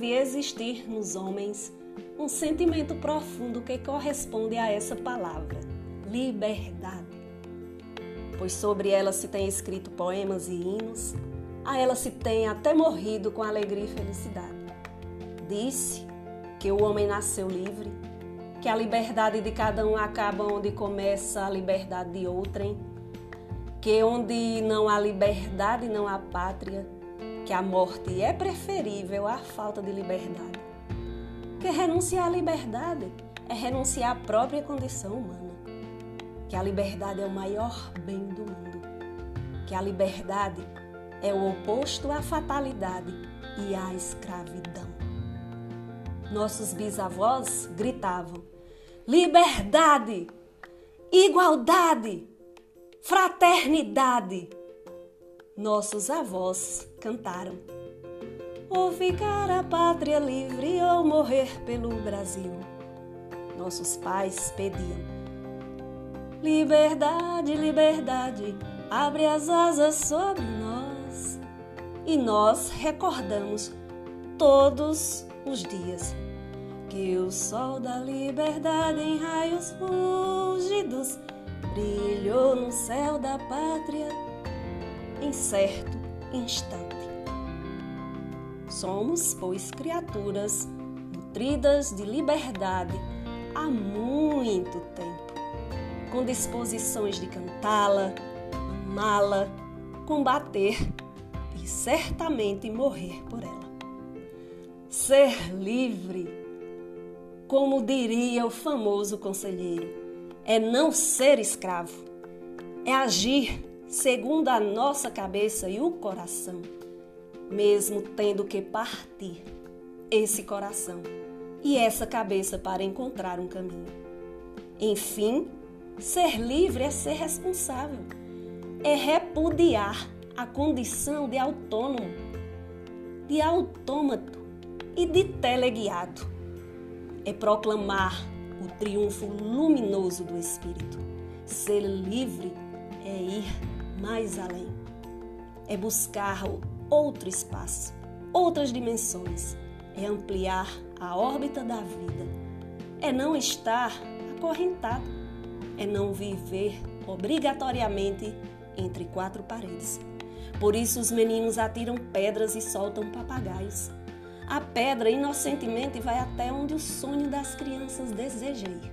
deve existir nos homens um sentimento profundo que corresponde a essa palavra: liberdade. Pois sobre ela se tem escrito poemas e hinos, a ela se tem até morrido com alegria e felicidade. Disse que o homem nasceu livre, que a liberdade de cada um acaba onde começa a liberdade de outrem, que onde não há liberdade não há pátria, que a morte é preferível à falta de liberdade. Que renunciar à liberdade é renunciar à própria condição humana. Que a liberdade é o maior bem do mundo. Que a liberdade é o oposto à fatalidade e à escravidão. Nossos bisavós gritavam: liberdade, igualdade, fraternidade. Nossos avós cantaram: ou ficar a pátria livre ou morrer pelo Brasil. Nossos pais pediam: liberdade, liberdade, abre as asas sobre nós. E nós recordamos todos os dias que o sol da liberdade em raios fúlgidos brilhou no céu da pátria em certo instante. Somos, pois, criaturas nutridas de liberdade há muito tempo, com disposições de cantá-la, amá-la, combater e certamente morrer por ela. Ser livre como diria o famoso conselheiro, é não ser escravo, é agir segundo a nossa cabeça e o coração, mesmo tendo que partir esse coração e essa cabeça para encontrar um caminho. Enfim, ser livre é ser responsável, é repudiar a condição de autônomo, de autômato e de teleguiado é proclamar o triunfo luminoso do Espírito. Ser livre é ir mais além, é buscar outro espaço, outras dimensões, é ampliar a órbita da vida, é não estar acorrentado, é não viver obrigatoriamente entre quatro paredes. Por isso os meninos atiram pedras e soltam papagaios a pedra inocentemente vai até onde o sonho das crianças deseja ir.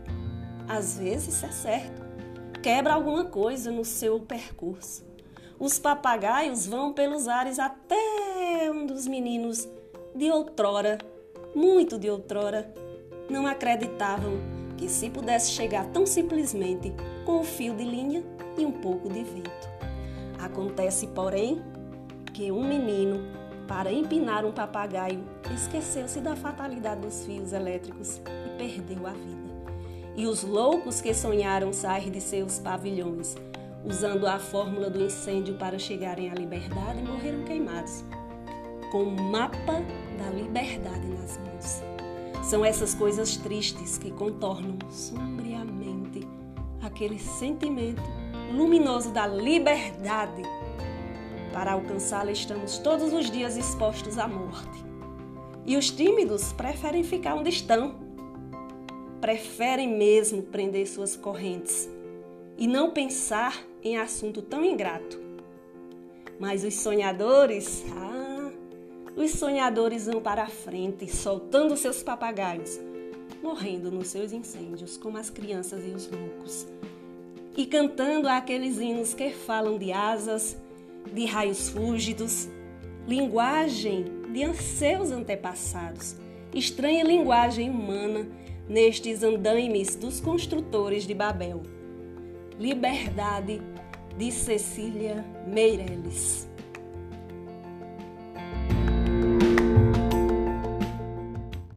Às vezes é certo, quebra alguma coisa no seu percurso. Os papagaios vão pelos ares até onde os meninos de outrora, muito de outrora, não acreditavam que se pudesse chegar tão simplesmente com o fio de linha e um pouco de vento. Acontece, porém, que um menino para empinar um papagaio, esqueceu-se da fatalidade dos fios elétricos e perdeu a vida. E os loucos que sonharam sair de seus pavilhões, usando a fórmula do incêndio para chegarem à liberdade, morreram queimados, com o mapa da liberdade nas mãos. São essas coisas tristes que contornam sombriamente aquele sentimento luminoso da liberdade para alcançá-la, estamos todos os dias expostos à morte. E os tímidos preferem ficar onde estão. Preferem mesmo prender suas correntes e não pensar em assunto tão ingrato. Mas os sonhadores, ah, os sonhadores vão para a frente, soltando seus papagaios, morrendo nos seus incêndios, como as crianças e os loucos, e cantando aqueles hinos que falam de asas de raios fúlgidos, linguagem de seus antepassados, estranha linguagem humana nestes andaimes dos construtores de Babel. Liberdade de Cecília Meireles.